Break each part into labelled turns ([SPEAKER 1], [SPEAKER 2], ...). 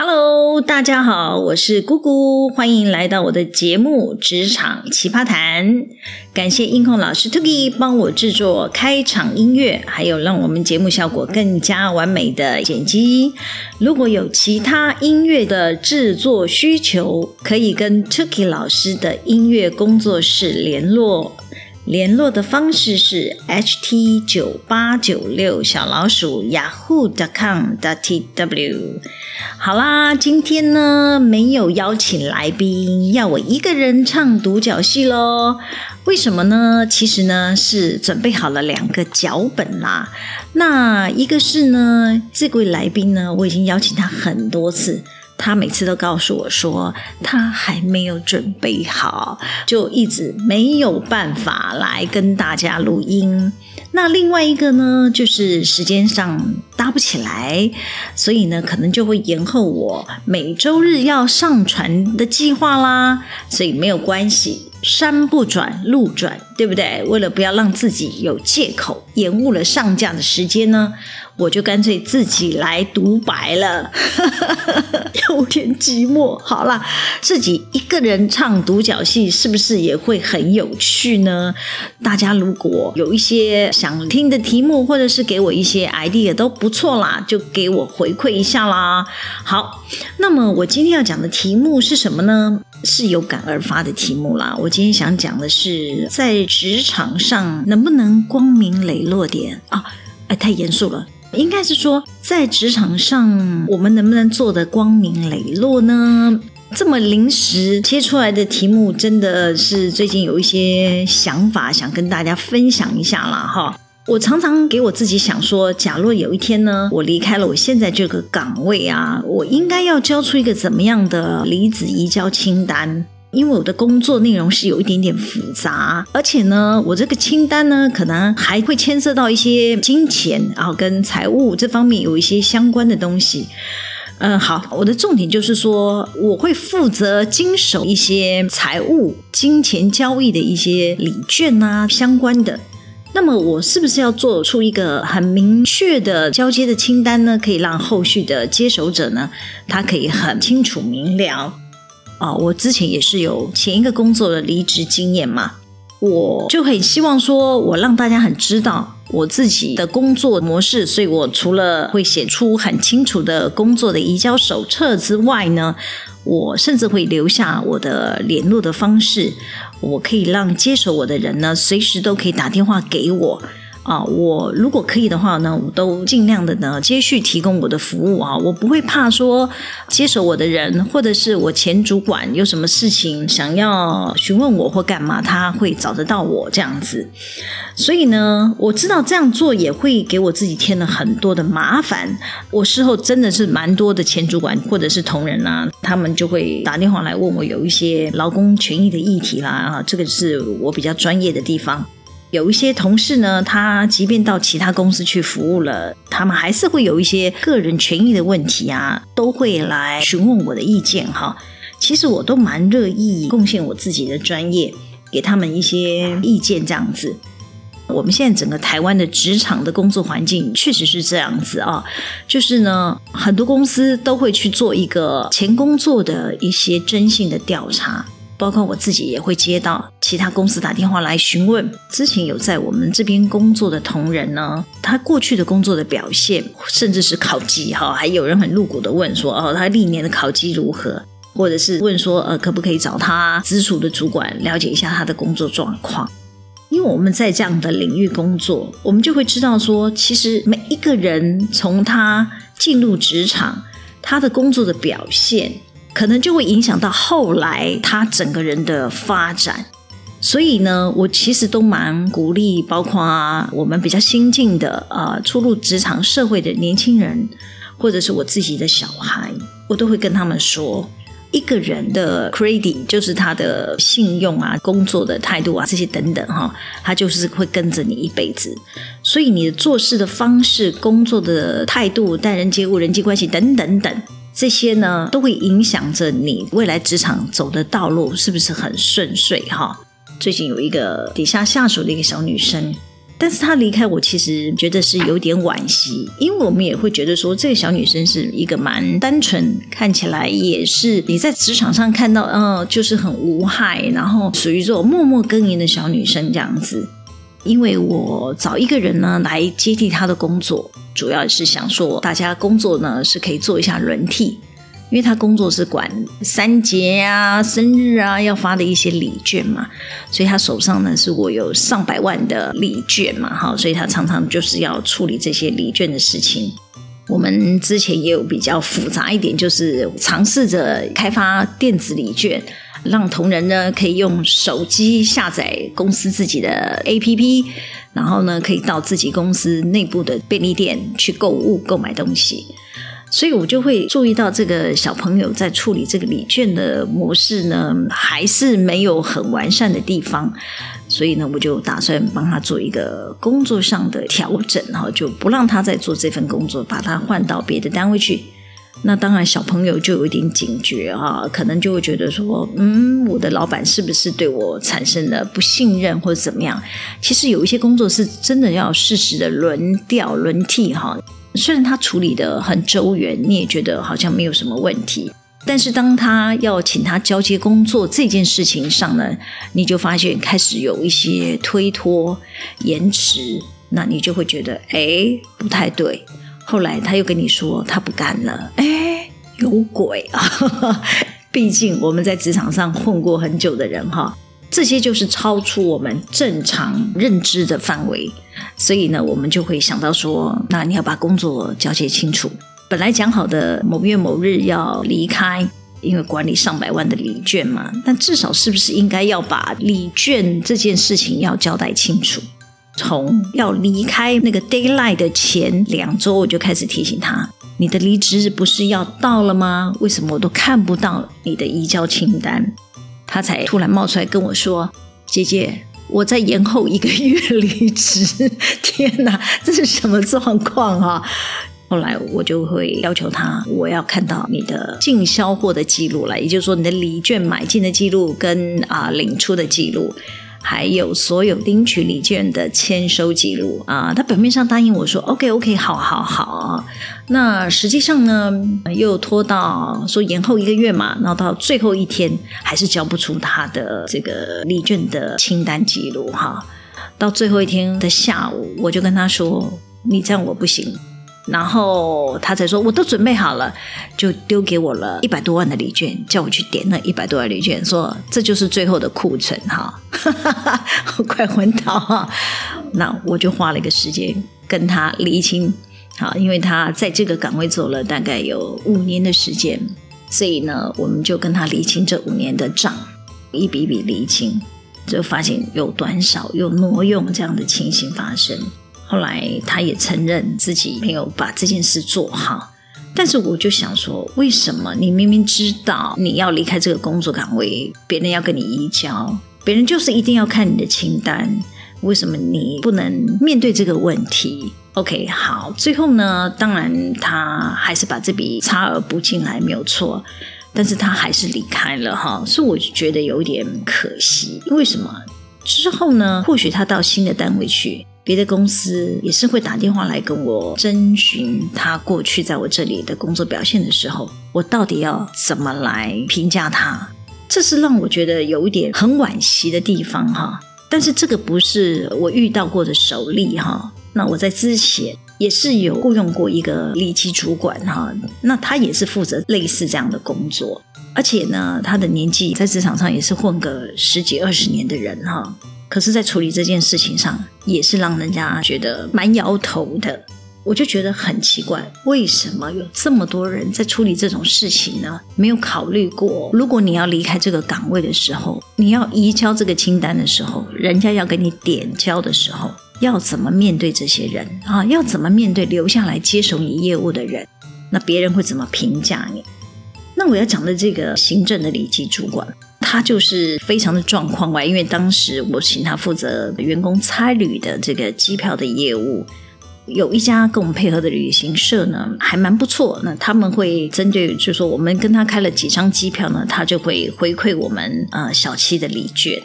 [SPEAKER 1] Hello，大家好，我是姑姑，欢迎来到我的节目《职场奇葩谈》。感谢音控老师 Tuki 帮我制作开场音乐，还有让我们节目效果更加完美的剪辑。如果有其他音乐的制作需求，可以跟 Tuki 老师的音乐工作室联络。联络的方式是 ht 九八九六小老鼠 yahoo dot com dot tw。好啦，今天呢没有邀请来宾，要我一个人唱独角戏喽。为什么呢？其实呢是准备好了两个脚本啦。那一个是呢，这位来宾呢，我已经邀请他很多次。他每次都告诉我说，他还没有准备好，就一直没有办法来跟大家录音。那另外一个呢，就是时间上搭不起来，所以呢，可能就会延后我每周日要上传的计划啦。所以没有关系，山不转路转，对不对？为了不要让自己有借口延误了上架的时间呢。我就干脆自己来独白了，有点寂寞。好啦，自己一个人唱独角戏，是不是也会很有趣呢？大家如果有一些想听的题目，或者是给我一些 idea 都不错啦，就给我回馈一下啦。好，那么我今天要讲的题目是什么呢？是有感而发的题目啦。我今天想讲的是，在职场上能不能光明磊落点啊？哎，太严肃了。应该是说，在职场上，我们能不能做得光明磊落呢？这么临时切出来的题目，真的是最近有一些想法，想跟大家分享一下啦。哈。我常常给我自己想说，假若有一天呢，我离开了我现在这个岗位啊，我应该要交出一个怎么样的离职移交清单？因为我的工作内容是有一点点复杂，而且呢，我这个清单呢，可能还会牵涉到一些金钱，然后跟财务这方面有一些相关的东西。嗯，好，我的重点就是说，我会负责经手一些财务、金钱交易的一些礼券啊相关的。那么，我是不是要做出一个很明确的交接的清单呢？可以让后续的接手者呢，他可以很清楚明了。啊、我之前也是有前一个工作的离职经验嘛，我就很希望说，我让大家很知道我自己的工作模式，所以我除了会写出很清楚的工作的移交手册之外呢，我甚至会留下我的联络的方式，我可以让接手我的人呢，随时都可以打电话给我。啊，我如果可以的话呢，我都尽量的呢接续提供我的服务啊，我不会怕说接手我的人或者是我前主管有什么事情想要询问我或干嘛，他会找得到我这样子。所以呢，我知道这样做也会给我自己添了很多的麻烦。我事后真的是蛮多的前主管或者是同仁啊，他们就会打电话来问我有一些劳工权益的议题啦，啊，这个是我比较专业的地方。有一些同事呢，他即便到其他公司去服务了，他们还是会有一些个人权益的问题啊，都会来询问我的意见哈。其实我都蛮乐意贡献我自己的专业，给他们一些意见这样子。我们现在整个台湾的职场的工作环境确实是这样子啊，就是呢，很多公司都会去做一个前工作的一些征信的调查。包括我自己也会接到其他公司打电话来询问，之前有在我们这边工作的同仁呢，他过去的工作的表现，甚至是考绩哈，还有人很露骨的问说，哦，他历年的考绩如何，或者是问说，呃，可不可以找他直属的主管了解一下他的工作状况？因为我们在这样的领域工作，我们就会知道说，其实每一个人从他进入职场，他的工作的表现。可能就会影响到后来他整个人的发展，所以呢，我其实都蛮鼓励，包括我们比较新进的呃初入职场社会的年轻人，或者是我自己的小孩，我都会跟他们说，一个人的 credit 就是他的信用啊、工作的态度啊这些等等哈，他就是会跟着你一辈子，所以你的做事的方式、工作的态度、待人接物、人际关系等等等。这些呢，都会影响着你未来职场走的道路是不是很顺遂哈？最近有一个底下下属的一个小女生，但是她离开我，其实觉得是有点惋惜，因为我们也会觉得说，这个小女生是一个蛮单纯，看起来也是你在职场上看到，嗯、呃，就是很无害，然后属于这种默默耕耘的小女生这样子。因为我找一个人呢来接替他的工作，主要是想说大家工作呢是可以做一下轮替。因为他工作是管三节啊、生日啊要发的一些礼券嘛，所以他手上呢是我有上百万的礼券嘛，哈，所以他常常就是要处理这些礼券的事情。我们之前也有比较复杂一点，就是尝试着开发电子礼券，让同仁呢可以用手机下载公司自己的 APP，然后呢可以到自己公司内部的便利店去购物购买东西。所以我就会注意到这个小朋友在处理这个礼券的模式呢，还是没有很完善的地方。所以呢，我就打算帮他做一个工作上的调整，哈，就不让他再做这份工作，把他换到别的单位去。那当然，小朋友就有一点警觉啊，可能就会觉得说，嗯，我的老板是不是对我产生了不信任或者怎么样？其实有一些工作是真的要适时的轮调轮替，哈。虽然他处理得很周圆，你也觉得好像没有什么问题，但是当他要请他交接工作这件事情上呢，你就发现开始有一些推脱、延迟，那你就会觉得哎，不太对。后来他又跟你说他不干了，哎，有鬼啊！毕竟我们在职场上混过很久的人哈。这些就是超出我们正常认知的范围，所以呢，我们就会想到说，那你要把工作交接清楚。本来讲好的某月某日要离开，因为管理上百万的礼券嘛，但至少是不是应该要把礼券这件事情要交代清楚？从要离开那个 daylight 的前两周，我就开始提醒他：你的离职日不是要到了吗？为什么我都看不到你的移交清单？他才突然冒出来跟我说：“姐姐，我再延后一个月离职。”天哪，这是什么状况啊？后来我就会要求他，我要看到你的进销货的记录来，也就是说你的礼券买进的记录跟啊领出的记录。还有所有领取礼券的签收记录啊，他表面上答应我说 OK OK 好好好，那实际上呢又拖到说延后一个月嘛，然后到最后一天还是交不出他的这个礼券的清单记录哈，到最后一天的下午，我就跟他说，你这样我不行。然后他才说，我都准备好了，就丢给我了一百多万的礼券，叫我去点那一百多万礼券，说这就是最后的库存哈，我快昏倒哈。那我就花了一个时间跟他厘清，好，因为他在这个岗位做了大概有五年的时间，所以呢，我们就跟他厘清这五年的账，一笔一笔厘清，就发现有短少、有挪用这样的情形发生。后来他也承认自己没有把这件事做好，但是我就想说，为什么你明明知道你要离开这个工作岗位，别人要跟你移交，别人就是一定要看你的清单，为什么你不能面对这个问题？OK，好，最后呢，当然他还是把这笔差额补进来，没有错，但是他还是离开了哈，所以我就觉得有点可惜。为什么？之后呢，或许他到新的单位去。别的公司也是会打电话来跟我征询他过去在我这里的工作表现的时候，我到底要怎么来评价他？这是让我觉得有一点很惋惜的地方哈。但是这个不是我遇到过的首例哈。那我在之前也是有雇佣过一个礼仪主管哈，那他也是负责类似这样的工作，而且呢，他的年纪在职场上也是混个十几二十年的人哈。可是，在处理这件事情上，也是让人家觉得蛮摇头的。我就觉得很奇怪，为什么有这么多人在处理这种事情呢？没有考虑过，如果你要离开这个岗位的时候，你要移交这个清单的时候，人家要给你点交的时候，要怎么面对这些人啊？要怎么面对留下来接手你业务的人？那别人会怎么评价你？那我要讲的这个行政的礼仪主管。他就是非常的状况外，因为当时我请他负责员工差旅的这个机票的业务，有一家跟我们配合的旅行社呢，还蛮不错。那他们会针对，就是说我们跟他开了几张机票呢，他就会回馈我们呃小七的礼券。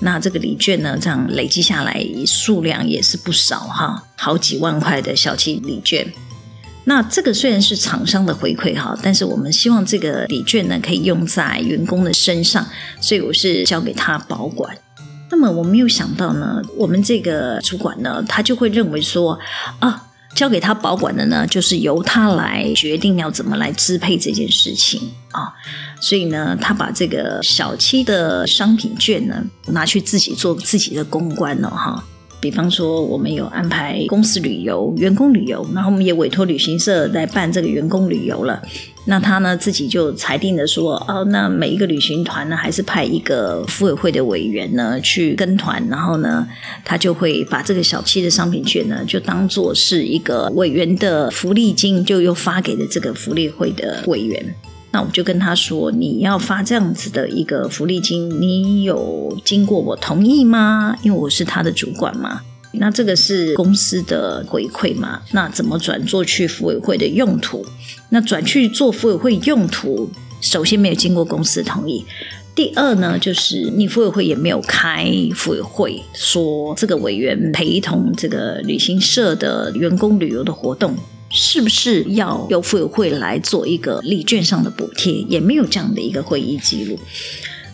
[SPEAKER 1] 那这个礼券呢，这样累积下来数量也是不少哈，好几万块的小七礼券。那这个虽然是厂商的回馈哈，但是我们希望这个礼券呢可以用在员工的身上，所以我是交给他保管。那么我没有想到呢，我们这个主管呢，他就会认为说啊。交给他保管的呢，就是由他来决定要怎么来支配这件事情啊。所以呢，他把这个小七的商品券呢，拿去自己做自己的公关了哈。比方说，我们有安排公司旅游、员工旅游，然后我们也委托旅行社来办这个员工旅游了。那他呢，自己就裁定的说，哦，那每一个旅行团呢，还是派一个福委会的委员呢去跟团，然后呢，他就会把这个小七的商品券呢，就当做是一个委员的福利金，就又发给了这个福利会的委员。那我就跟他说：“你要发这样子的一个福利金，你有经过我同意吗？因为我是他的主管嘛。那这个是公司的回馈嘛？那怎么转做去福委会的用途？那转去做福委会用途，首先没有经过公司同意。第二呢，就是你妇委会也没有开妇委会，说这个委员陪同这个旅行社的员工旅游的活动。”是不是要由妇委会来做一个礼券上的补贴？也没有这样的一个会议记录，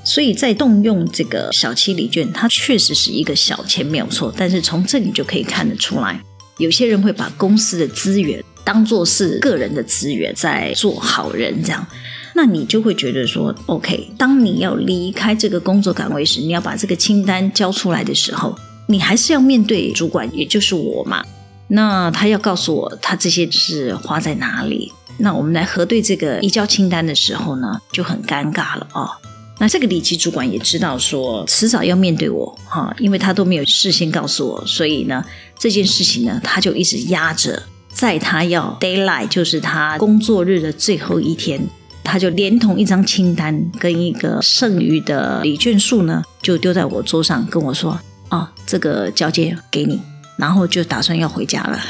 [SPEAKER 1] 所以在动用这个小七礼券，它确实是一个小钱没有错。但是从这里就可以看得出来，有些人会把公司的资源当作是个人的资源，在做好人这样，那你就会觉得说，OK，当你要离开这个工作岗位时，你要把这个清单交出来的时候，你还是要面对主管，也就是我嘛。那他要告诉我，他这些是花在哪里？那我们来核对这个移交清单的时候呢，就很尴尬了哦。那这个礼仪主管也知道说，迟早要面对我哈，因为他都没有事先告诉我，所以呢，这件事情呢，他就一直压着，在他要 daylight，就是他工作日的最后一天，他就连同一张清单跟一个剩余的礼券数呢，就丢在我桌上，跟我说：“哦，这个交接给你。”然后就打算要回家了，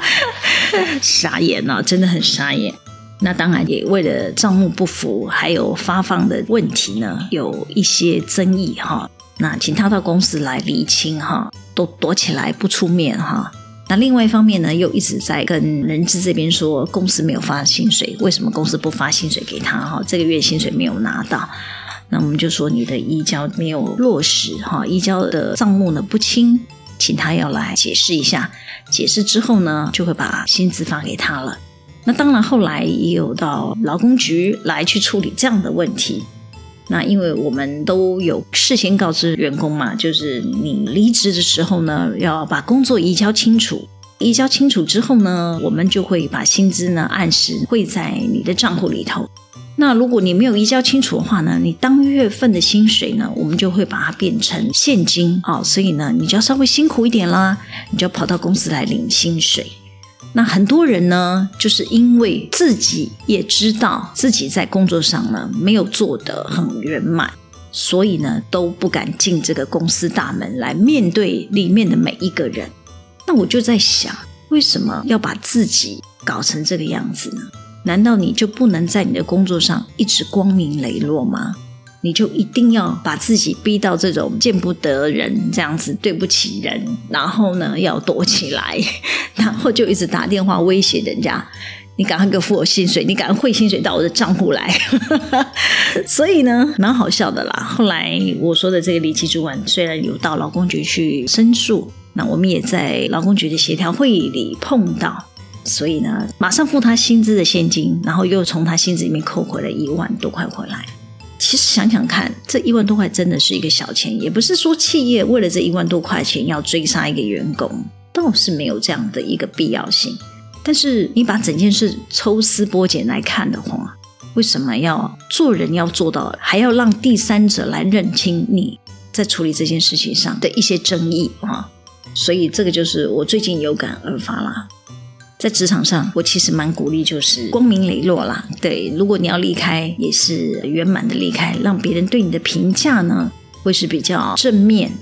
[SPEAKER 1] 傻眼了，真的很傻眼。那当然也为了账目不符，还有发放的问题呢，有一些争议哈。那请他到公司来厘清哈，都躲起来不出面哈。那另外一方面呢，又一直在跟人资这边说，公司没有发薪水，为什么公司不发薪水给他哈？这个月薪水没有拿到，那我们就说你的移交没有落实哈，移交的账目呢不清。请他要来解释一下，解释之后呢，就会把薪资发给他了。那当然，后来也有到劳工局来去处理这样的问题。那因为我们都有事先告知员工嘛，就是你离职的时候呢，要把工作移交清楚。移交清楚之后呢，我们就会把薪资呢按时汇在你的账户里头。那如果你没有移交清楚的话呢，你当月份的薪水呢，我们就会把它变成现金啊、所以呢，你就要稍微辛苦一点啦，你就要跑到公司来领薪水。那很多人呢，就是因为自己也知道自己在工作上呢没有做得很圆满，所以呢都不敢进这个公司大门来面对里面的每一个人。那我就在想，为什么要把自己搞成这个样子呢？难道你就不能在你的工作上一直光明磊落吗？你就一定要把自己逼到这种见不得人这样子，对不起人，然后呢要躲起来，然后就一直打电话威胁人家，你赶快给我付我薪水，你赶快汇薪水到我的账户来。所以呢，蛮好笑的啦。后来我说的这个礼仪主管虽然有到劳工局去申诉，那我们也在劳工局的协调会议里碰到。所以呢，马上付他薪资的现金，然后又从他薪资里面扣回了一万多块回来。其实想想看，这一万多块真的是一个小钱，也不是说企业为了这一万多块钱要追杀一个员工，倒是没有这样的一个必要性。但是你把整件事抽丝剥茧来看的话，为什么要做人要做到，还要让第三者来认清你在处理这件事情上的一些争议啊？所以这个就是我最近有感而发啦。在职场上，我其实蛮鼓励，就是光明磊落啦。对，如果你要离开，也是圆满的离开，让别人对你的评价呢，会是比较正面。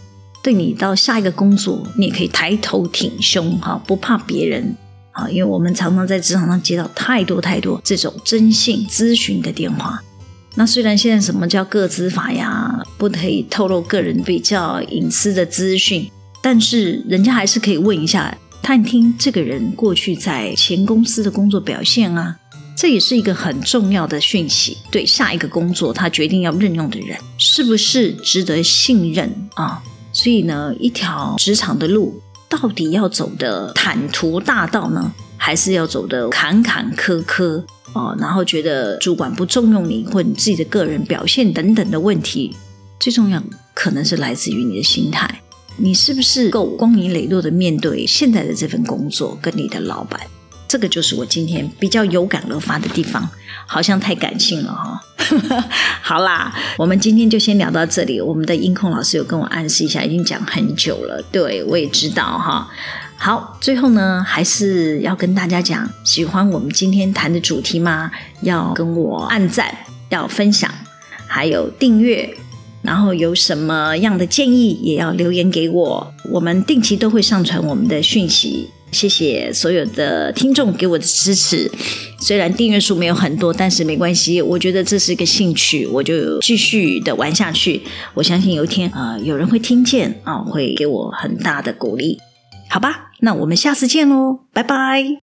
[SPEAKER 1] 对你到下一个工作，你也可以抬头挺胸，哈，不怕别人，啊，因为我们常常在职场上接到太多太多这种征信咨询的电话。那虽然现在什么叫个资法呀，不可以透露个人比较隐私的资讯，但是人家还是可以问一下，探听这个人过去在前公司的工作表现啊，这也是一个很重要的讯息。对下一个工作他决定要任用的人，是不是值得信任啊？所以呢，一条职场的路，到底要走的坦途大道呢，还是要走的坎坎坷坷？哦，然后觉得主管不重用你，或你自己的个人表现等等的问题，最重要可能是来自于你的心态，你是不是够光明磊落的面对现在的这份工作跟你的老板？这个就是我今天比较有感而发的地方，好像太感性了哈、哦。好啦，我们今天就先聊到这里。我们的音控老师有跟我暗示一下，已经讲很久了，对我也知道哈。好，最后呢，还是要跟大家讲，喜欢我们今天谈的主题吗？要跟我按赞，要分享，还有订阅，然后有什么样的建议也要留言给我。我们定期都会上传我们的讯息。谢谢所有的听众给我的支持。虽然订阅数没有很多，但是没关系，我觉得这是一个兴趣，我就继续的玩下去。我相信有一天，呃，有人会听见啊，会给我很大的鼓励。好吧。那我们下次见喽，拜拜。